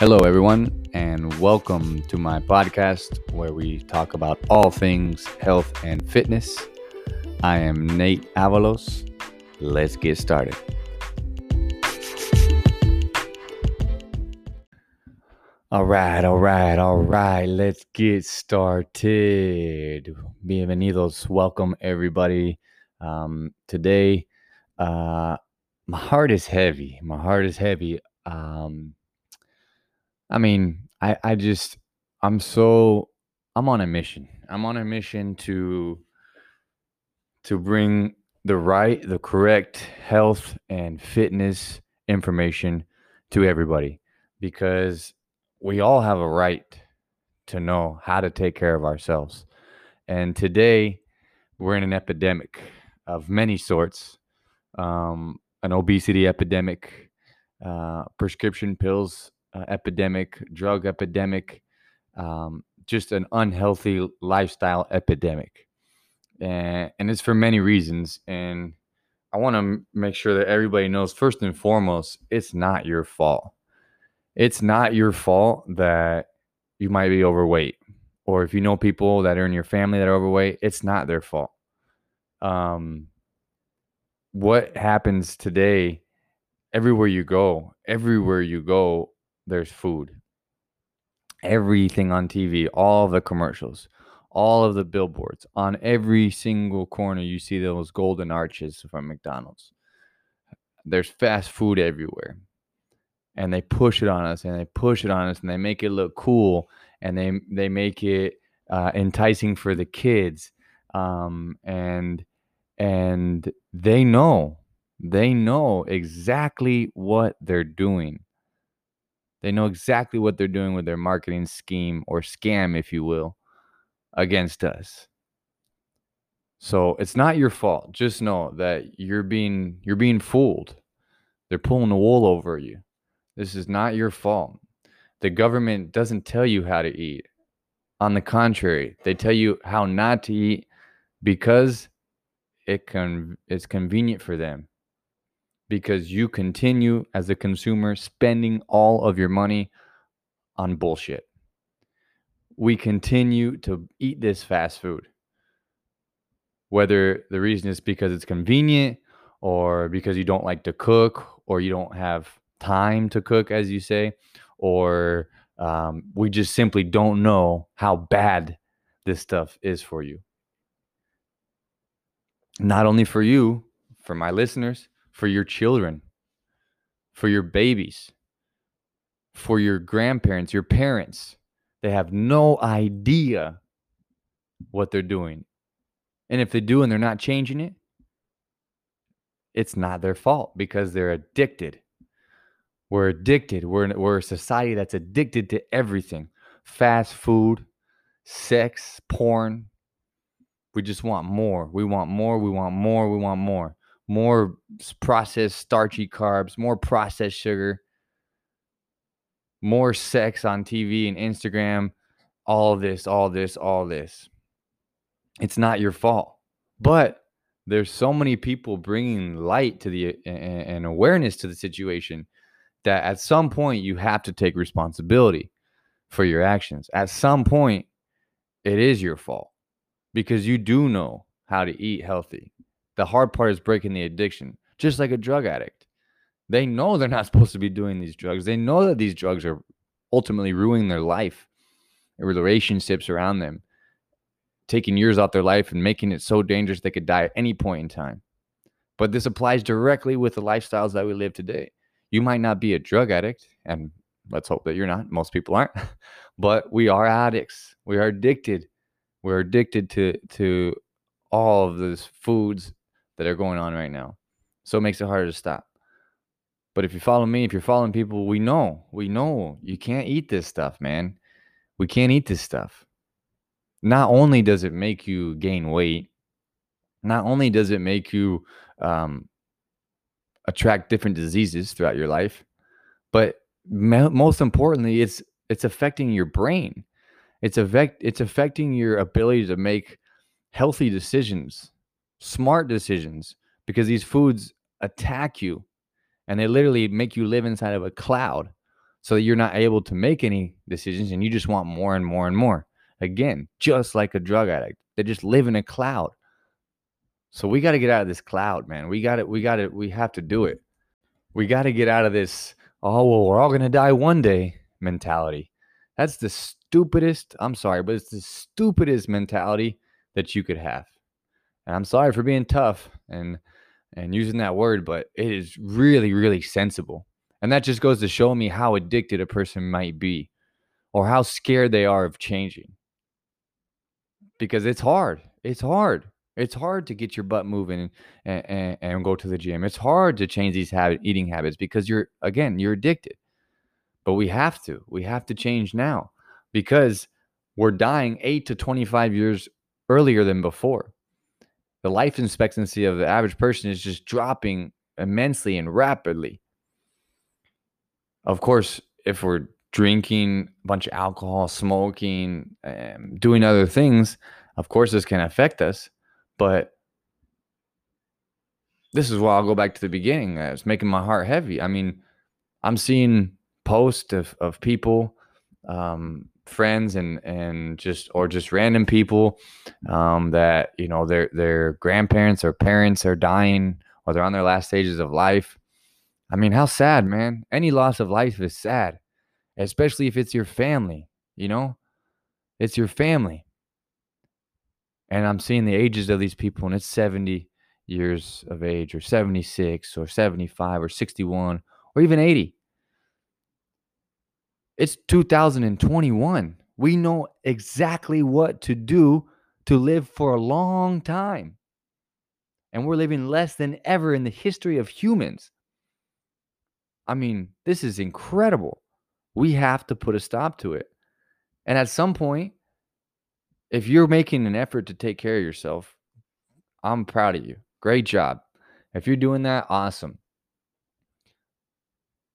Hello, everyone, and welcome to my podcast where we talk about all things health and fitness. I am Nate Avalos. Let's get started. All right, all right, all right. Let's get started. Bienvenidos. Welcome, everybody. Um, today, uh, my heart is heavy. My heart is heavy. Um, I mean, I I just I'm so I'm on a mission. I'm on a mission to to bring the right, the correct health and fitness information to everybody because we all have a right to know how to take care of ourselves. And today we're in an epidemic of many sorts. Um, an obesity epidemic, uh, prescription pills uh, epidemic, drug epidemic, um, just an unhealthy lifestyle epidemic. And, and it's for many reasons. And I want to make sure that everybody knows first and foremost, it's not your fault. It's not your fault that you might be overweight. Or if you know people that are in your family that are overweight, it's not their fault. Um, what happens today, everywhere you go, everywhere you go, there's food. Everything on TV, all the commercials, all of the billboards, on every single corner, you see those golden arches from McDonald's. There's fast food everywhere. And they push it on us and they push it on us and they make it look cool and they they make it uh, enticing for the kids. Um, and and they know they know exactly what they're doing they know exactly what they're doing with their marketing scheme or scam, if you will, against us. So it's not your fault. Just know that you're being you're being fooled. They're pulling the wool over you. This is not your fault. The government doesn't tell you how to eat. On the contrary, they tell you how not to eat because it can it's convenient for them because you continue as a consumer spending all of your money on bullshit. We continue to eat this fast food. Whether the reason is because it's convenient or because you don't like to cook or you don't have time to cook, as you say, or um, we just simply don't know how bad this stuff is for you. Not only for you, for my listeners, for your children, for your babies, for your grandparents, your parents. They have no idea what they're doing. And if they do and they're not changing it, it's not their fault because they're addicted. We're addicted. We're, we're a society that's addicted to everything fast food, sex, porn. We just want more. We want more. We want more. We want more more processed starchy carbs, more processed sugar, more sex on TV and Instagram, all this, all this, all this. It's not your fault. But there's so many people bringing light to the and awareness to the situation that at some point you have to take responsibility for your actions. At some point it is your fault because you do know how to eat healthy. The hard part is breaking the addiction, just like a drug addict. They know they're not supposed to be doing these drugs. They know that these drugs are ultimately ruining their life, their relationships around them, taking years off their life and making it so dangerous they could die at any point in time. But this applies directly with the lifestyles that we live today. You might not be a drug addict, and let's hope that you're not. Most people aren't, but we are addicts. We are addicted. We're addicted to to all of those foods that are going on right now. So it makes it harder to stop. But if you follow me, if you're following people, we know, we know you can't eat this stuff, man. We can't eat this stuff. Not only does it make you gain weight, not only does it make you um, attract different diseases throughout your life, but me- most importantly, it's it's affecting your brain. It's affect it's affecting your ability to make healthy decisions smart decisions because these foods attack you and they literally make you live inside of a cloud. so that you're not able to make any decisions and you just want more and more and more. Again, just like a drug addict, they just live in a cloud. So we got to get out of this cloud, man. We got it. We got it. We have to do it. We got to get out of this, oh, well, we're all going to die one day mentality. That's the stupidest, I'm sorry, but it's the stupidest mentality that you could have. And I'm sorry for being tough and and using that word, but it is really, really sensible. And that just goes to show me how addicted a person might be or how scared they are of changing. Because it's hard. It's hard. It's hard to get your butt moving and, and, and go to the gym. It's hard to change these habit, eating habits because you're, again, you're addicted. But we have to. We have to change now because we're dying 8 to 25 years earlier than before. The life expectancy of the average person is just dropping immensely and rapidly. Of course, if we're drinking a bunch of alcohol, smoking, um, doing other things, of course, this can affect us. But this is why I'll go back to the beginning. It's making my heart heavy. I mean, I'm seeing posts of, of people, um, friends and and just or just random people um, that you know their their grandparents or parents are dying or they're on their last stages of life I mean, how sad, man. Any loss of life is sad, especially if it's your family, you know? It's your family. And I'm seeing the ages of these people, and it's 70 years of age, or 76, or 75, or 61, or even 80. It's 2021. We know exactly what to do to live for a long time. And we're living less than ever in the history of humans. I mean, this is incredible. We have to put a stop to it. And at some point, if you're making an effort to take care of yourself, I'm proud of you. Great job. If you're doing that, awesome.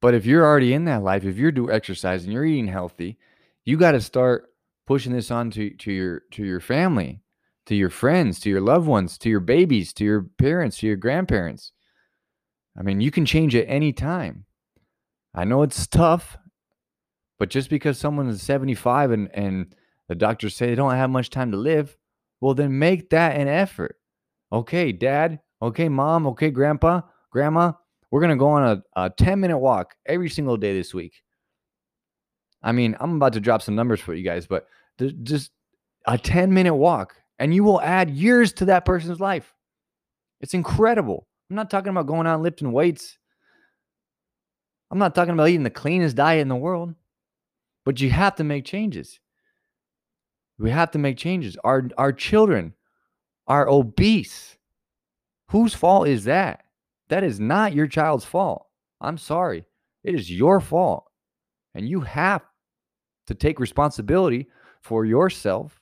But if you're already in that life, if you're doing exercise and you're eating healthy, you got to start pushing this on to, to your to your family, to your friends, to your loved ones, to your babies, to your parents, to your grandparents. I mean, you can change at any time. I know it's tough, but just because someone is 75 and, and the doctors say they don't have much time to live, well, then make that an effort. Okay, dad. Okay, mom. Okay, grandpa, grandma. We're going to go on a, a 10 minute walk every single day this week. I mean, I'm about to drop some numbers for you guys, but just a 10 minute walk and you will add years to that person's life. It's incredible. I'm not talking about going out lifting weights I'm not talking about eating the cleanest diet in the world, but you have to make changes. We have to make changes. Our our children are obese. Whose fault is that? That is not your child's fault. I'm sorry. It is your fault. And you have to take responsibility for yourself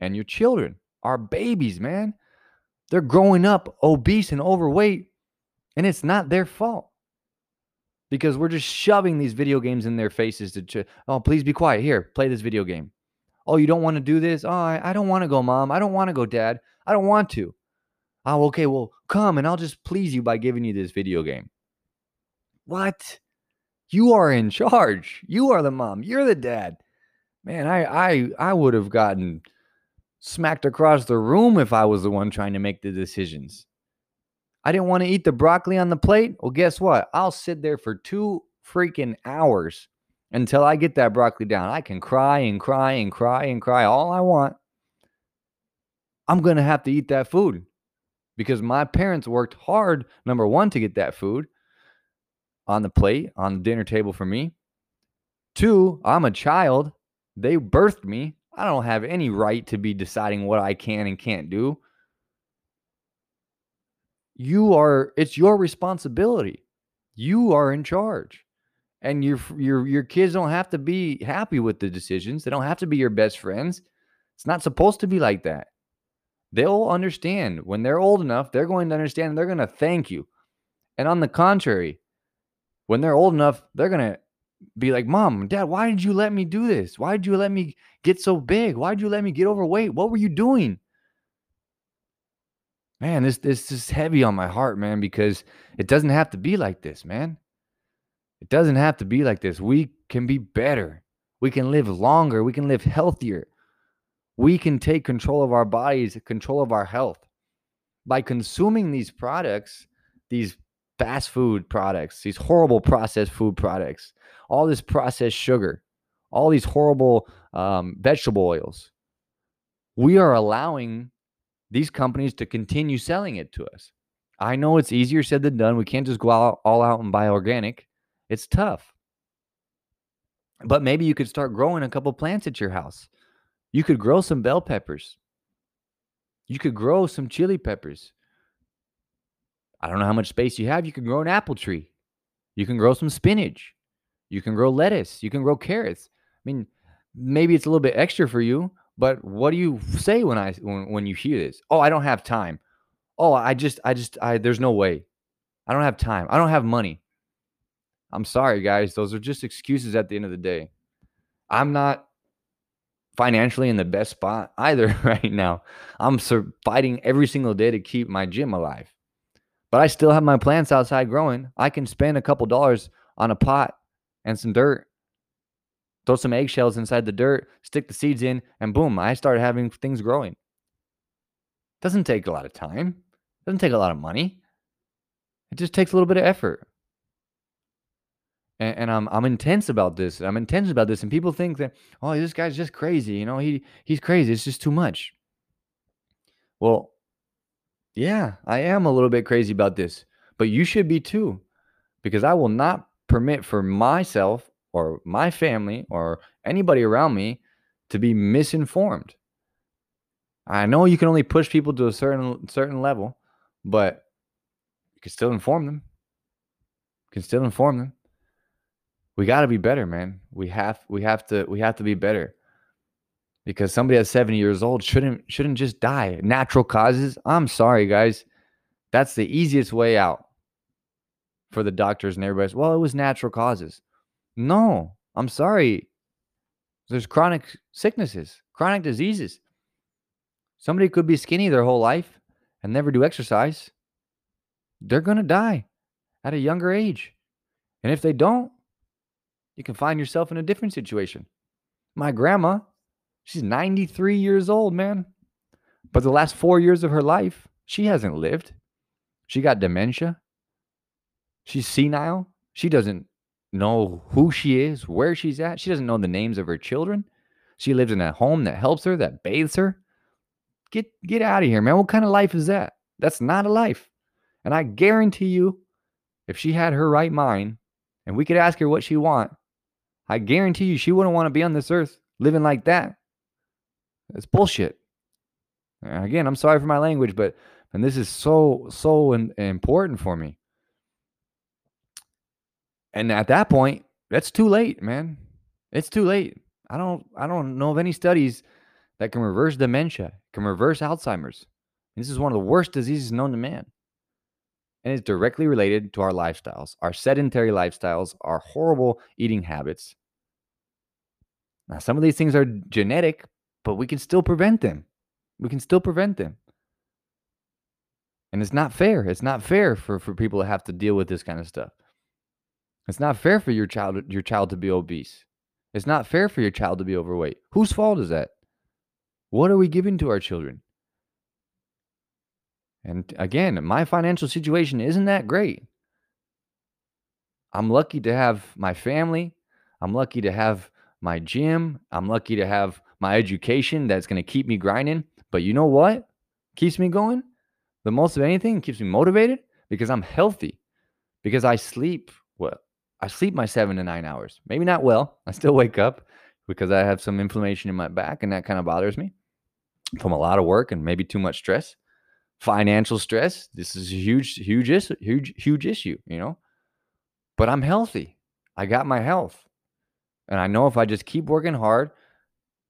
and your children. Our babies, man. They're growing up obese and overweight, and it's not their fault because we're just shoving these video games in their faces to, ch- oh, please be quiet. Here, play this video game. Oh, you don't want to do this? Oh, I, I don't want to go, mom. I don't want to go, dad. I don't want to. Oh, okay. Well, come and I'll just please you by giving you this video game. What? You are in charge. You are the mom. You're the dad. Man, I I I would have gotten smacked across the room if I was the one trying to make the decisions. I didn't want to eat the broccoli on the plate. Well, guess what? I'll sit there for two freaking hours until I get that broccoli down. I can cry and cry and cry and cry all I want. I'm going to have to eat that food because my parents worked hard, number one, to get that food on the plate, on the dinner table for me. Two, I'm a child. They birthed me. I don't have any right to be deciding what I can and can't do you are it's your responsibility. You are in charge. And your your your kids don't have to be happy with the decisions. They don't have to be your best friends. It's not supposed to be like that. They'll understand when they're old enough, they're going to understand and they're going to thank you. And on the contrary, when they're old enough, they're going to be like, Mom, Dad, why did you let me do this? Why did you let me get so big? Why did you let me get overweight? What were you doing? man, this this is heavy on my heart, man, because it doesn't have to be like this, man. It doesn't have to be like this. We can be better. We can live longer. We can live healthier. We can take control of our bodies, control of our health. By consuming these products, these fast food products, these horrible processed food products, all this processed sugar, all these horrible um, vegetable oils, we are allowing these companies to continue selling it to us. I know it's easier said than done. We can't just go out, all out and buy organic. It's tough. But maybe you could start growing a couple plants at your house. You could grow some bell peppers. You could grow some chili peppers. I don't know how much space you have. You can grow an apple tree. You can grow some spinach. You can grow lettuce. You can grow carrots. I mean, maybe it's a little bit extra for you, but what do you say when I when, when you hear this? Oh, I don't have time. Oh, I just I just I there's no way. I don't have time. I don't have money. I'm sorry, guys. Those are just excuses at the end of the day. I'm not financially in the best spot either right now. I'm fighting every single day to keep my gym alive. But I still have my plants outside growing. I can spend a couple dollars on a pot and some dirt throw some eggshells inside the dirt, stick the seeds in, and boom, I start having things growing. Doesn't take a lot of time. Doesn't take a lot of money. It just takes a little bit of effort. And, and I'm I'm intense about this. I'm intense about this, and people think that oh, this guy's just crazy. You know, he he's crazy. It's just too much. Well, yeah, I am a little bit crazy about this, but you should be too, because I will not permit for myself or my family or anybody around me to be misinformed. I know you can only push people to a certain certain level, but you can still inform them. You can still inform them. We got to be better, man. We have we have to we have to be better. Because somebody at 70 years old shouldn't shouldn't just die. Natural causes. I'm sorry, guys. That's the easiest way out for the doctors and everybody. Well, it was natural causes. No, I'm sorry. There's chronic sicknesses, chronic diseases. Somebody could be skinny their whole life and never do exercise. They're going to die at a younger age. And if they don't, you can find yourself in a different situation. My grandma, she's 93 years old, man. But the last four years of her life, she hasn't lived. She got dementia. She's senile. She doesn't know who she is, where she's at. She doesn't know the names of her children. She lives in a home that helps her, that bathes her. Get get out of here, man. What kind of life is that? That's not a life. And I guarantee you, if she had her right mind and we could ask her what she want, I guarantee you she wouldn't want to be on this earth living like that. That's bullshit. Again, I'm sorry for my language, but and this is so so in, important for me. And at that point, that's too late, man. It's too late. I don't I don't know of any studies that can reverse dementia, can reverse Alzheimer's. This is one of the worst diseases known to man. And it's directly related to our lifestyles, our sedentary lifestyles, our horrible eating habits. Now, some of these things are genetic, but we can still prevent them. We can still prevent them. And it's not fair. It's not fair for, for people to have to deal with this kind of stuff. It's not fair for your child your child to be obese. It's not fair for your child to be overweight. Whose fault is that? What are we giving to our children? And again, my financial situation isn't that great. I'm lucky to have my family. I'm lucky to have my gym. I'm lucky to have my education that's going to keep me grinding. But you know what keeps me going? The most of anything keeps me motivated because I'm healthy, because I sleep well, I sleep my seven to nine hours. Maybe not well. I still wake up because I have some inflammation in my back and that kind of bothers me from a lot of work and maybe too much stress. Financial stress. This is a huge, huge, huge, huge issue, you know. But I'm healthy. I got my health. And I know if I just keep working hard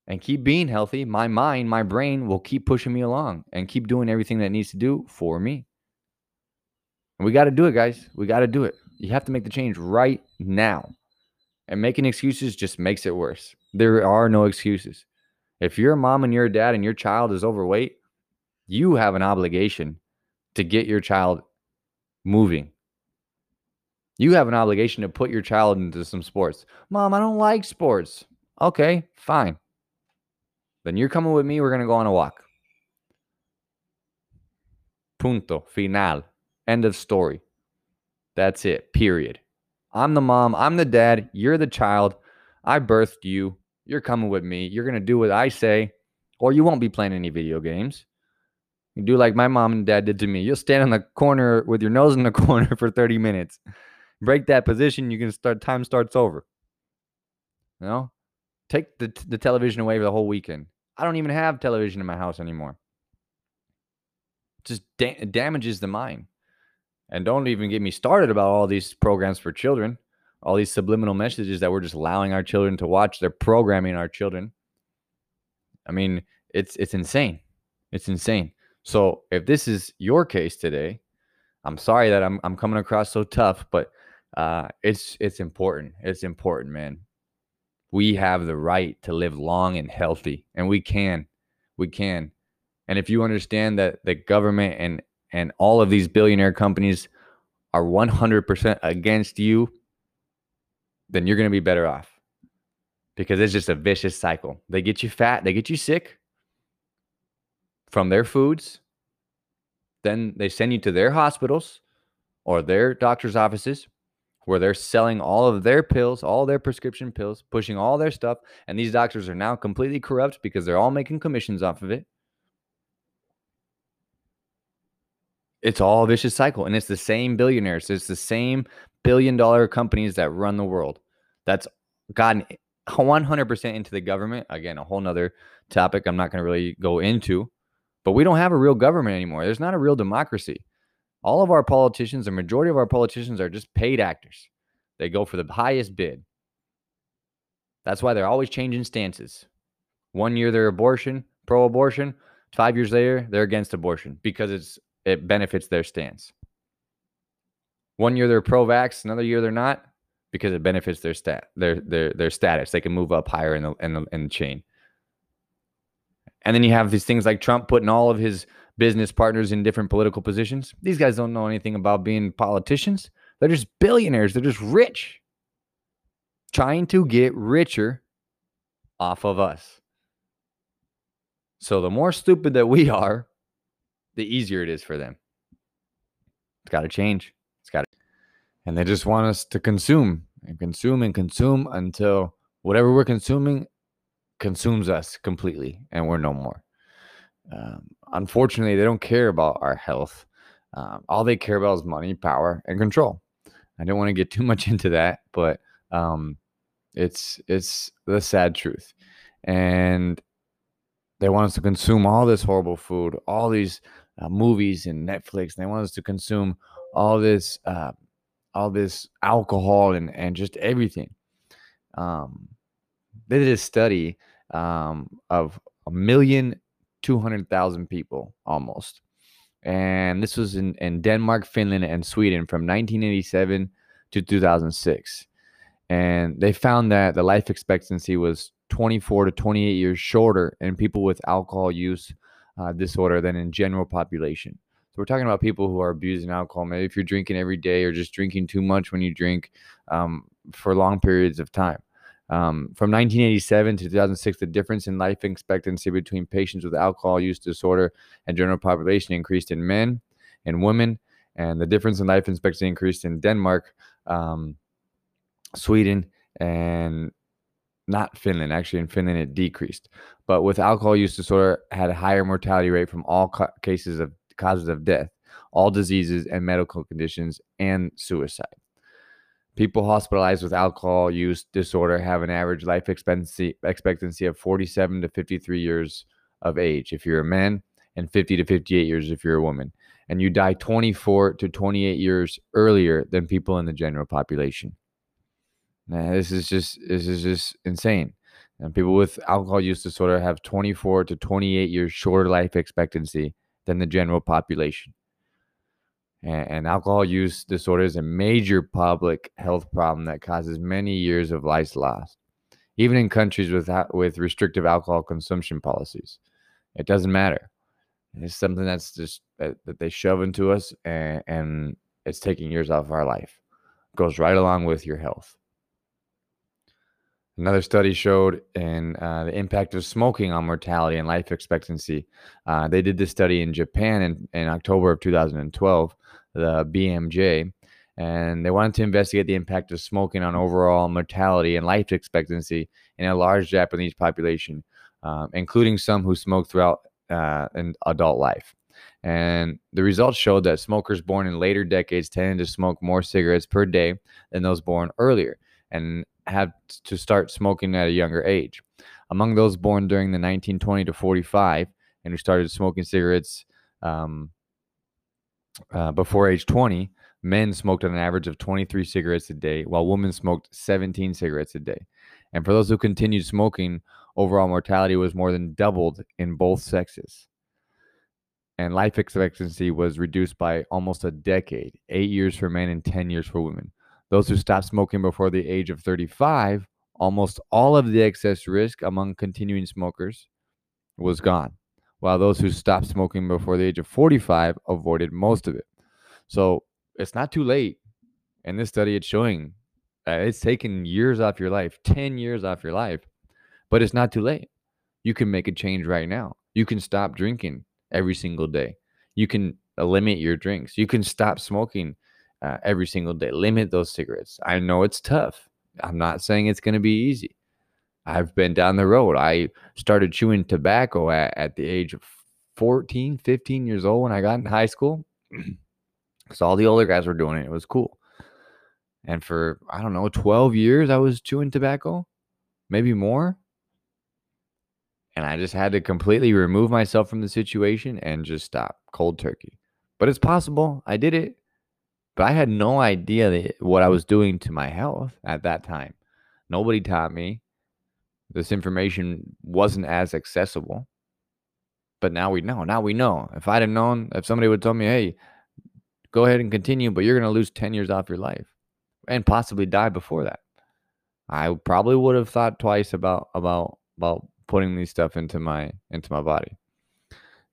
and keep being healthy, my mind, my brain will keep pushing me along and keep doing everything that needs to do for me. And we got to do it, guys. We got to do it. You have to make the change right now. And making excuses just makes it worse. There are no excuses. If you're a mom and you're a dad and your child is overweight, you have an obligation to get your child moving. You have an obligation to put your child into some sports. Mom, I don't like sports. Okay, fine. Then you're coming with me. We're going to go on a walk. Punto. Final. End of story. That's it. Period. I'm the mom. I'm the dad. You're the child. I birthed you. You're coming with me. You're going to do what I say, or you won't be playing any video games. You do like my mom and dad did to me. You'll stand in the corner with your nose in the corner for 30 minutes. Break that position, you can start time starts over. You know? Take the the television away for the whole weekend. I don't even have television in my house anymore. Just da- damages the mind. And don't even get me started about all these programs for children, all these subliminal messages that we're just allowing our children to watch. They're programming our children. I mean, it's it's insane. It's insane. So if this is your case today, I'm sorry that I'm I'm coming across so tough, but uh, it's it's important. It's important, man. We have the right to live long and healthy, and we can, we can. And if you understand that the government and and all of these billionaire companies are 100% against you, then you're going to be better off because it's just a vicious cycle. They get you fat, they get you sick from their foods. Then they send you to their hospitals or their doctor's offices where they're selling all of their pills, all their prescription pills, pushing all their stuff. And these doctors are now completely corrupt because they're all making commissions off of it. It's all a vicious cycle. And it's the same billionaires, it's the same billion dollar companies that run the world. That's gotten 100% into the government. Again, a whole nother topic I'm not going to really go into. But we don't have a real government anymore. There's not a real democracy. All of our politicians, the majority of our politicians are just paid actors. They go for the highest bid. That's why they're always changing stances. One year they're abortion, pro abortion. Five years later, they're against abortion because it's it benefits their stance. One year they're pro vax, another year they're not because it benefits their stat their their their status. They can move up higher in the in the, in the chain. And then you have these things like Trump putting all of his business partners in different political positions. These guys don't know anything about being politicians. They're just billionaires. They're just rich, trying to get richer off of us. So the more stupid that we are, the easier it is for them. It's got to change. It's got to. And they just want us to consume and consume and consume until whatever we're consuming consumes us completely and we're no more. Um, unfortunately, they don't care about our health. Um, all they care about is money, power, and control. I don't want to get too much into that, but um, it's it's the sad truth, and they want us to consume all this horrible food, all these uh, movies and Netflix. They want us to consume all this uh, all this alcohol and and just everything. Um, they did a study um, of a million 200,000 people almost. And this was in, in Denmark, Finland, and Sweden from 1987 to 2006. And they found that the life expectancy was 24 to 28 years shorter in people with alcohol use uh, disorder than in general population. So we're talking about people who are abusing alcohol. Maybe if you're drinking every day or just drinking too much when you drink um, for long periods of time. Um, from 1987 to 2006, the difference in life expectancy between patients with alcohol use disorder and general population increased in men and women, and the difference in life expectancy increased in Denmark, um, Sweden, and not Finland. Actually, in Finland, it decreased. But with alcohol use disorder, had a higher mortality rate from all ca- cases of causes of death, all diseases and medical conditions, and suicide. People hospitalized with alcohol use disorder have an average life expectancy expectancy of 47 to 53 years of age if you're a man and 50 to 58 years if you're a woman. And you die 24 to 28 years earlier than people in the general population. Now, this is just this is just insane. And people with alcohol use disorder have 24 to 28 years shorter life expectancy than the general population and, and alcohol use disorder is a major public health problem that causes many years of life lost, even in countries with with restrictive alcohol consumption policies. It doesn't matter. It's something that's just that, that they shove into us, and, and it's taking years off of our life. It goes right along with your health. Another study showed in uh, the impact of smoking on mortality and life expectancy. Uh, they did this study in Japan in, in October of 2012, the BMJ, and they wanted to investigate the impact of smoking on overall mortality and life expectancy in a large Japanese population, um, including some who smoked throughout uh, an adult life. And the results showed that smokers born in later decades tended to smoke more cigarettes per day than those born earlier. And had to start smoking at a younger age. Among those born during the 1920 to 45 and who started smoking cigarettes um, uh, before age 20, men smoked on an average of 23 cigarettes a day, while women smoked 17 cigarettes a day. And for those who continued smoking, overall mortality was more than doubled in both sexes. And life expectancy was reduced by almost a decade eight years for men and 10 years for women. Those who stopped smoking before the age of 35, almost all of the excess risk among continuing smokers was gone, while those who stopped smoking before the age of 45 avoided most of it. So it's not too late. In this study, it's showing that it's taken years off your life, 10 years off your life, but it's not too late. You can make a change right now. You can stop drinking every single day. You can uh, limit your drinks. You can stop smoking uh, every single day. Limit those cigarettes. I know it's tough. I'm not saying it's going to be easy. I've been down the road. I started chewing tobacco at, at the age of 14, 15 years old when I got in high school. Because all the older guys were doing it. It was cool. And for, I don't know, 12 years, I was chewing tobacco, maybe more. And I just had to completely remove myself from the situation and just stop cold turkey. But it's possible. I did it. But I had no idea that what I was doing to my health at that time. Nobody taught me. This information wasn't as accessible. But now we know. Now we know. If I'd have known, if somebody would have told me, hey, go ahead and continue, but you're going to lose 10 years off your life and possibly die before that. I probably would have thought twice about about about putting these stuff into my into my body.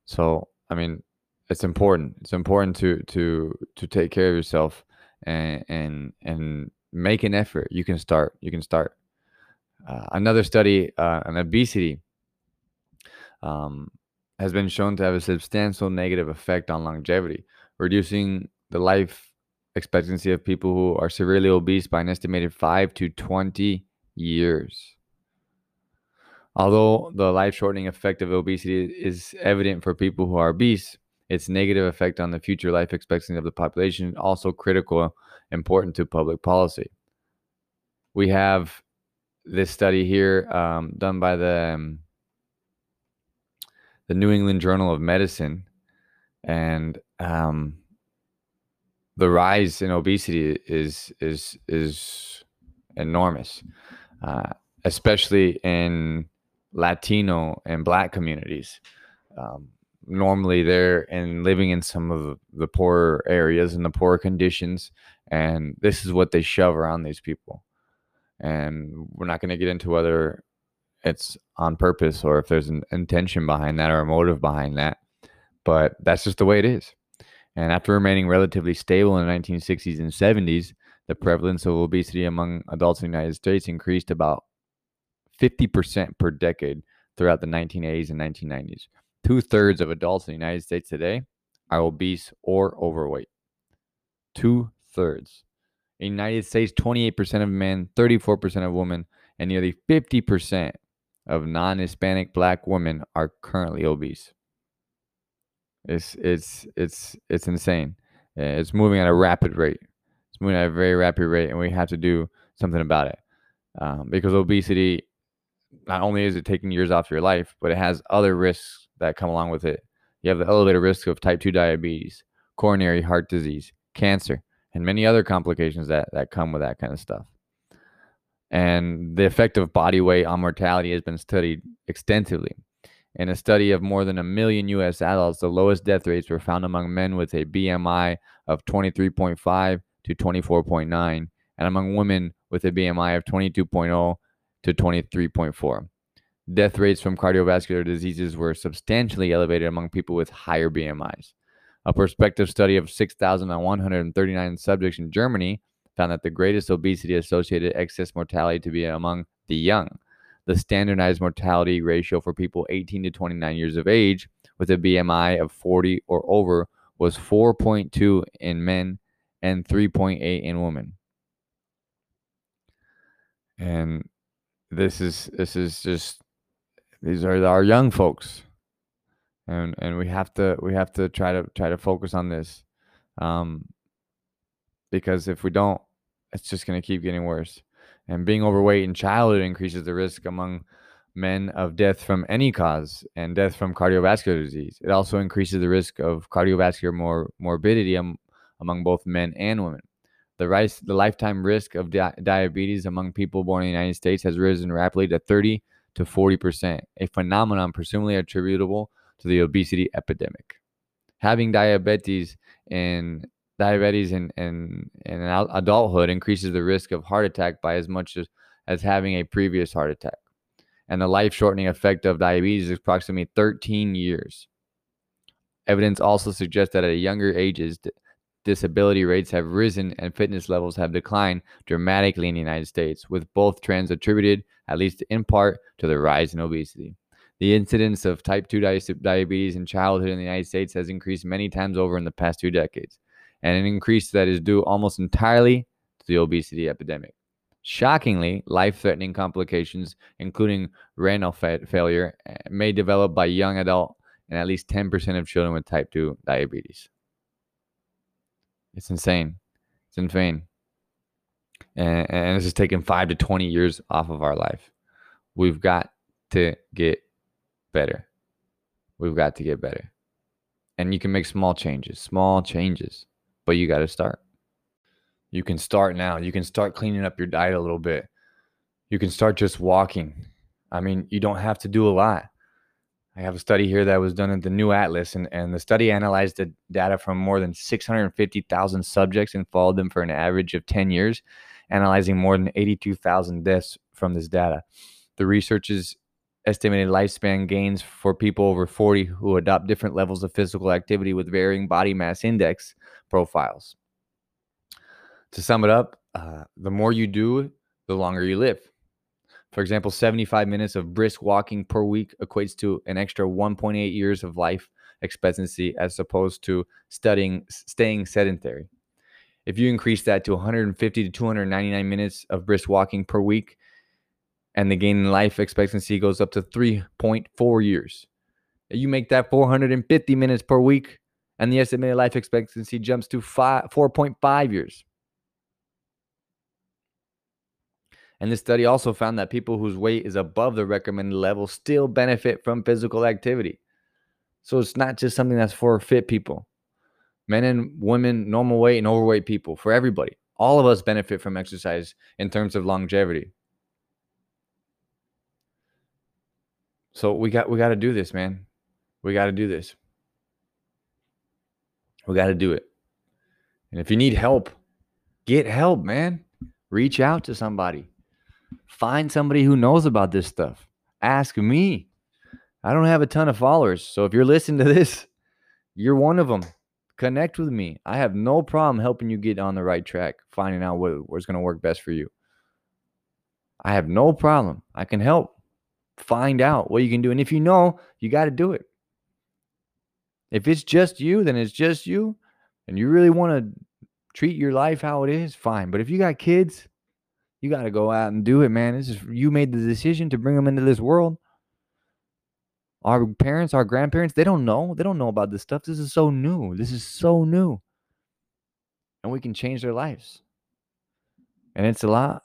So, I mean, it's important. It's important to to to take care of yourself and and and make an effort. You can start. You can start. Uh, another study uh, on obesity um, has been shown to have a substantial negative effect on longevity, reducing the life expectancy of people who are severely obese by an estimated 5 to 20 years. Although the life shortening effect of obesity is evident for people who are obese, its negative effect on the future life expectancy of the population also critical important to public policy. We have this study here um, done by the um, the new england journal of medicine and um, the rise in obesity is is is enormous uh, especially in latino and black communities. Um, normally they're and living in some of the poorer areas and the poorer conditions and this is what they shove around these people. And we're not going to get into whether it's on purpose or if there's an intention behind that or a motive behind that but that's just the way it is. And after remaining relatively stable in the 1960s and 70s the prevalence of obesity among adults in the united states increased about 50% per decade throughout the 1980s and 1990s Two thirds of adults in the United States today are obese or overweight. Two thirds. In the United States, 28% of men, 34% of women, and nearly 50% of non Hispanic black women are currently obese. It's, it's, it's, it's insane. It's moving at a rapid rate. It's moving at a very rapid rate, and we have to do something about it. Um, because obesity, not only is it taking years off your life, but it has other risks that come along with it. You have the elevated risk of type 2 diabetes, coronary heart disease, cancer, and many other complications that, that come with that kind of stuff. And the effect of body weight on mortality has been studied extensively. In a study of more than a million US adults, the lowest death rates were found among men with a BMI of 23.5 to 24.9, and among women with a BMI of 22.0 to 23.4. Death rates from cardiovascular diseases were substantially elevated among people with higher BMIs. A prospective study of 6,139 subjects in Germany found that the greatest obesity associated excess mortality to be among the young. The standardized mortality ratio for people 18 to 29 years of age with a BMI of 40 or over was 4.2 in men and 3.8 in women. And this is this is just these are our young folks. And and we have to we have to try to try to focus on this. Um because if we don't, it's just going to keep getting worse. And being overweight in childhood increases the risk among men of death from any cause and death from cardiovascular disease. It also increases the risk of cardiovascular mor- morbidity am- among both men and women. The, rise, the lifetime risk of di- diabetes among people born in the United States has risen rapidly to 30 to 40%, a phenomenon presumably attributable to the obesity epidemic. Having diabetes in diabetes in, in, in adulthood increases the risk of heart attack by as much as, as having a previous heart attack. And the life shortening effect of diabetes is approximately 13 years. Evidence also suggests that at younger ages, disability rates have risen and fitness levels have declined dramatically in the United States, with both trends attributed, at least in part, to the rise in obesity. The incidence of type 2 diabetes in childhood in the United States has increased many times over in the past two decades and an increase that is due almost entirely to the obesity epidemic. Shockingly, life threatening complications, including renal fa- failure, eh, may develop by young adult in at least 10% of children with type 2 diabetes. It's insane. It's insane. And, and this is taking five to 20 years off of our life. We've got to get better. We've got to get better. And you can make small changes, small changes but you got to start. You can start now. You can start cleaning up your diet a little bit. You can start just walking. I mean, you don't have to do a lot. I have a study here that was done at the New Atlas, and, and the study analyzed the data from more than 650,000 subjects and followed them for an average of 10 years, analyzing more than 82,000 deaths from this data. The researchers estimated lifespan gains for people over 40 who adopt different levels of physical activity with varying body mass index profiles. To sum it up, uh, the more you do, the longer you live. For example, 75 minutes of brisk walking per week equates to an extra 1.8 years of life expectancy as opposed to studying staying sedentary. If you increase that to 150 to 299 minutes of brisk walking per week, and the gain in life expectancy goes up to 3.4 years. You make that 450 minutes per week, and the estimated life expectancy jumps to 4.5 years. And this study also found that people whose weight is above the recommended level still benefit from physical activity. So it's not just something that's for fit people. Men and women, normal weight and overweight people, for everybody. All of us benefit from exercise in terms of longevity. So we got we got to do this, man. We got to do this. We got to do it. And if you need help, get help, man. Reach out to somebody. Find somebody who knows about this stuff. Ask me. I don't have a ton of followers. So if you're listening to this, you're one of them. Connect with me. I have no problem helping you get on the right track, finding out what, what's going to work best for you. I have no problem. I can help find out what you can do. And if you know, you got to do it. If it's just you, then it's just you. And you really want to treat your life how it is, fine. But if you got kids, you got to go out and do it, man. This is you made the decision to bring them into this world. Our parents, our grandparents, they don't know. They don't know about this stuff. This is so new. This is so new. And we can change their lives. And it's a lot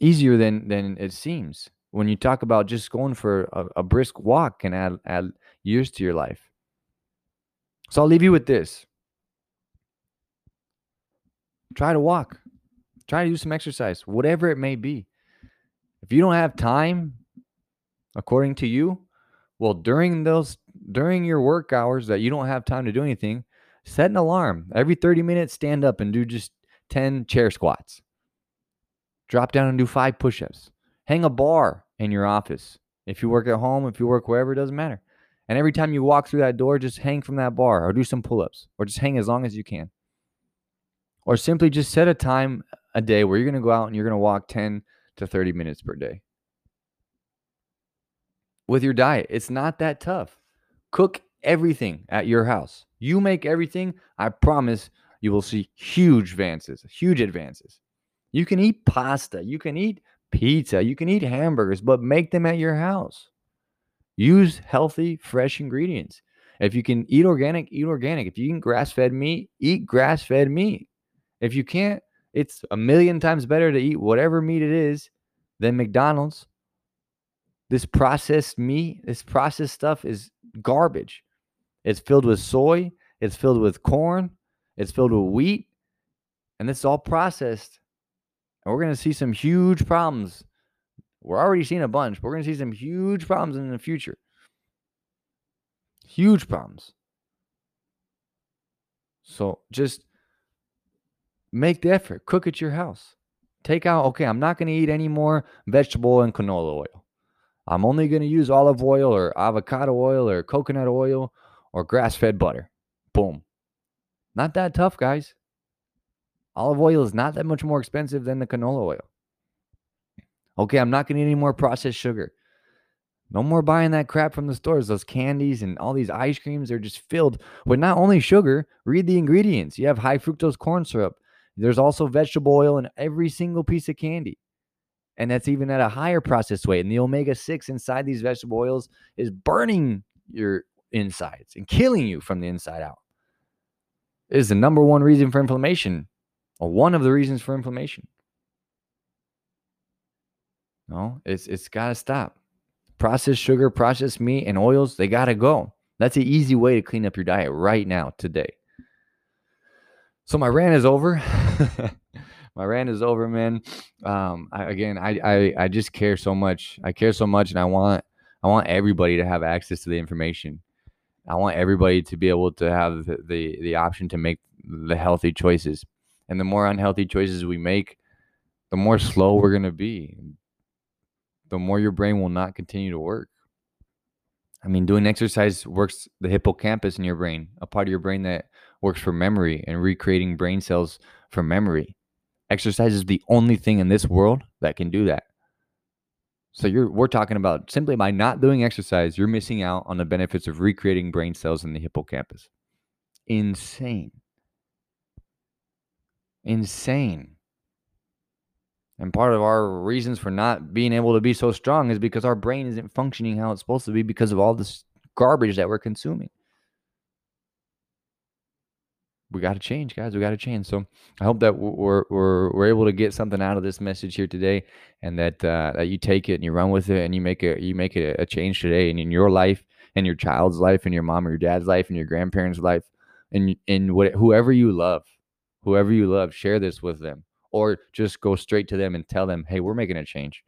easier than than it seems when you talk about just going for a, a brisk walk can add, add years to your life. So I'll leave you with this. Try to walk. Try to do some exercise, whatever it may be. If you don't have time, according to you, well, during those during your work hours that you don't have time to do anything, set an alarm. Every 30 minutes, stand up and do just 10 chair squats. Drop down and do five push-ups. Hang a bar in your office. If you work at home, if you work wherever, it doesn't matter. And every time you walk through that door, just hang from that bar or do some pull ups or just hang as long as you can. Or simply just set a time a day where you're going to go out and you're going to walk 10 to 30 minutes per day with your diet. It's not that tough. Cook everything at your house. You make everything. I promise you will see huge advances, huge advances. You can eat pasta, you can eat pizza, you can eat hamburgers, but make them at your house. Use healthy, fresh ingredients. If you can eat organic, eat organic. If you can grass fed meat, eat grass fed meat. If you can't, it's a million times better to eat whatever meat it is than McDonald's. This processed meat, this processed stuff is garbage. It's filled with soy, it's filled with corn, it's filled with wheat, and is all processed. And we're going to see some huge problems. We're already seeing a bunch, but we're going to see some huge problems in the future. Huge problems. So just make the effort. Cook at your house. Take out, okay, I'm not going to eat any more vegetable and canola oil. I'm only going to use olive oil or avocado oil or coconut oil or grass fed butter. Boom. Not that tough, guys. Olive oil is not that much more expensive than the canola oil. Okay, I'm not going to eat any more processed sugar. No more buying that crap from the stores. Those candies and all these ice creams are just filled with not only sugar, read the ingredients. You have high fructose corn syrup. There's also vegetable oil in every single piece of candy. And that's even at a higher processed weight. And the omega 6 inside these vegetable oils is burning your insides and killing you from the inside out. It is the number one reason for inflammation, or one of the reasons for inflammation. No, it's it's got to stop. Processed sugar, processed meat, and oils, they got to go. That's an easy way to clean up your diet right now, today. So my rant is over. my rant is over, man. Um, I, again, I, I I just care so much. I care so much, and I want I want everybody to have access to the information. I want everybody to be able to have the, the, the option to make the healthy choices. And the more unhealthy choices we make, the more slow we're going to be. The more your brain will not continue to work. I mean, doing exercise works the hippocampus in your brain, a part of your brain that works for memory and recreating brain cells for memory. Exercise is the only thing in this world that can do that. So you're we're talking about simply by not doing exercise, you're missing out on the benefits of recreating brain cells in the hippocampus. Insane. Insane. And part of our reasons for not being able to be so strong is because our brain isn't functioning how it's supposed to be because of all this garbage that we're consuming we got to change, guys. We got to change. So I hope that we're, we're we're able to get something out of this message here today, and that uh, that you take it and you run with it, and you make a you make a, a change today, and in your life, and your child's life, and your mom or your dad's life, and your grandparents' life, and in what whoever you love, whoever you love, share this with them, or just go straight to them and tell them, hey, we're making a change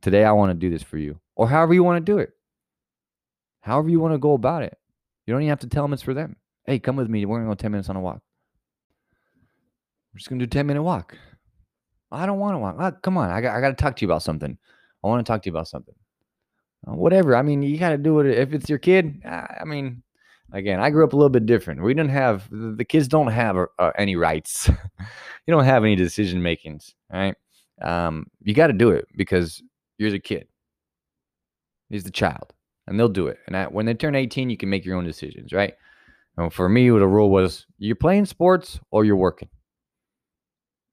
today. I want to do this for you, or however you want to do it, however you want to go about it. You don't even have to tell them it's for them. Hey, come with me. We're gonna go 10 minutes on a walk. We're just gonna do a 10 minute walk. I don't want to walk. Oh, come on. I got, I got to talk to you about something. I want to talk to you about something. Uh, whatever. I mean, you got to do it. If it's your kid, I mean, again, I grew up a little bit different. We didn't have, the kids don't have uh, any rights. you don't have any decision makings. Right. Um, you got to do it because you're the kid. He's the child and they'll do it. And I, when they turn 18, you can make your own decisions. Right. And for me, the rule was you're playing sports or you're working.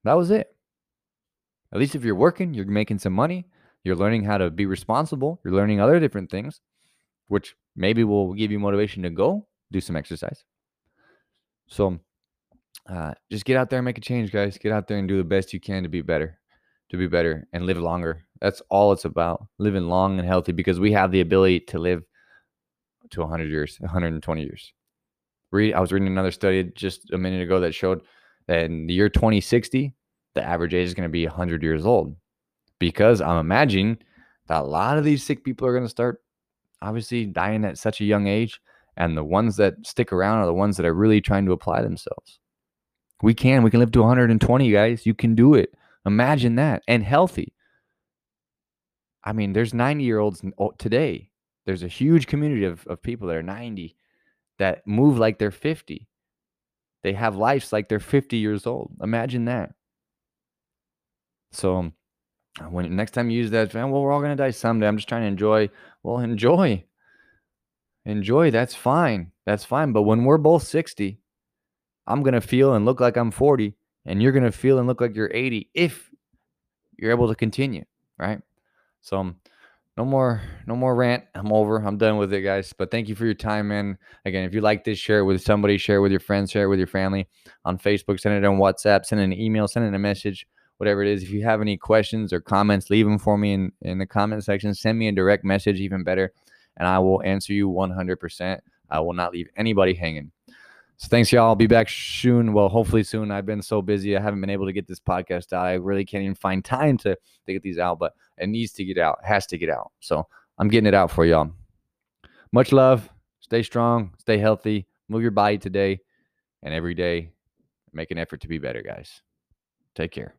That was it. At least if you're working, you're making some money, you're learning how to be responsible, you're learning other different things, which maybe will give you motivation to go do some exercise. So uh, just get out there and make a change, guys. Get out there and do the best you can to be better, to be better and live longer. That's all it's about living long and healthy because we have the ability to live to 100 years, 120 years read I was reading another study just a minute ago that showed that in the year 2060, the average age is going to be 100 years old. Because I'm imagining that a lot of these sick people are going to start obviously dying at such a young age. And the ones that stick around are the ones that are really trying to apply themselves. We can. We can live to 120, guys. You can do it. Imagine that. And healthy. I mean, there's 90 year olds today. There's a huge community of, of people that are 90 that move like they're 50. They have lives like they're 50 years old. Imagine that. So when next time you use that, well, we're all gonna die someday. I'm just trying to enjoy. Well, enjoy. Enjoy. That's fine. That's fine. But when we're both 60, I'm gonna feel and look like I'm 40, and you're gonna feel and look like you're 80 if you're able to continue, right? So no more no more rant. I'm over. I'm done with it guys. But thank you for your time man. Again if you like this share it with somebody share it with your friends share it with your family on facebook send it on whatsapp send an email send it a message whatever it is. If you have any questions or comments leave them for me in, in the comment section. Send me a direct message even better and i will answer you 100% i will not leave anybody hanging so thanks, y'all. I'll be back soon. Well, hopefully soon. I've been so busy. I haven't been able to get this podcast out. I really can't even find time to, to get these out, but it needs to get out. Has to get out. So I'm getting it out for y'all. Much love. Stay strong. Stay healthy. Move your body today and every day. Make an effort to be better, guys. Take care.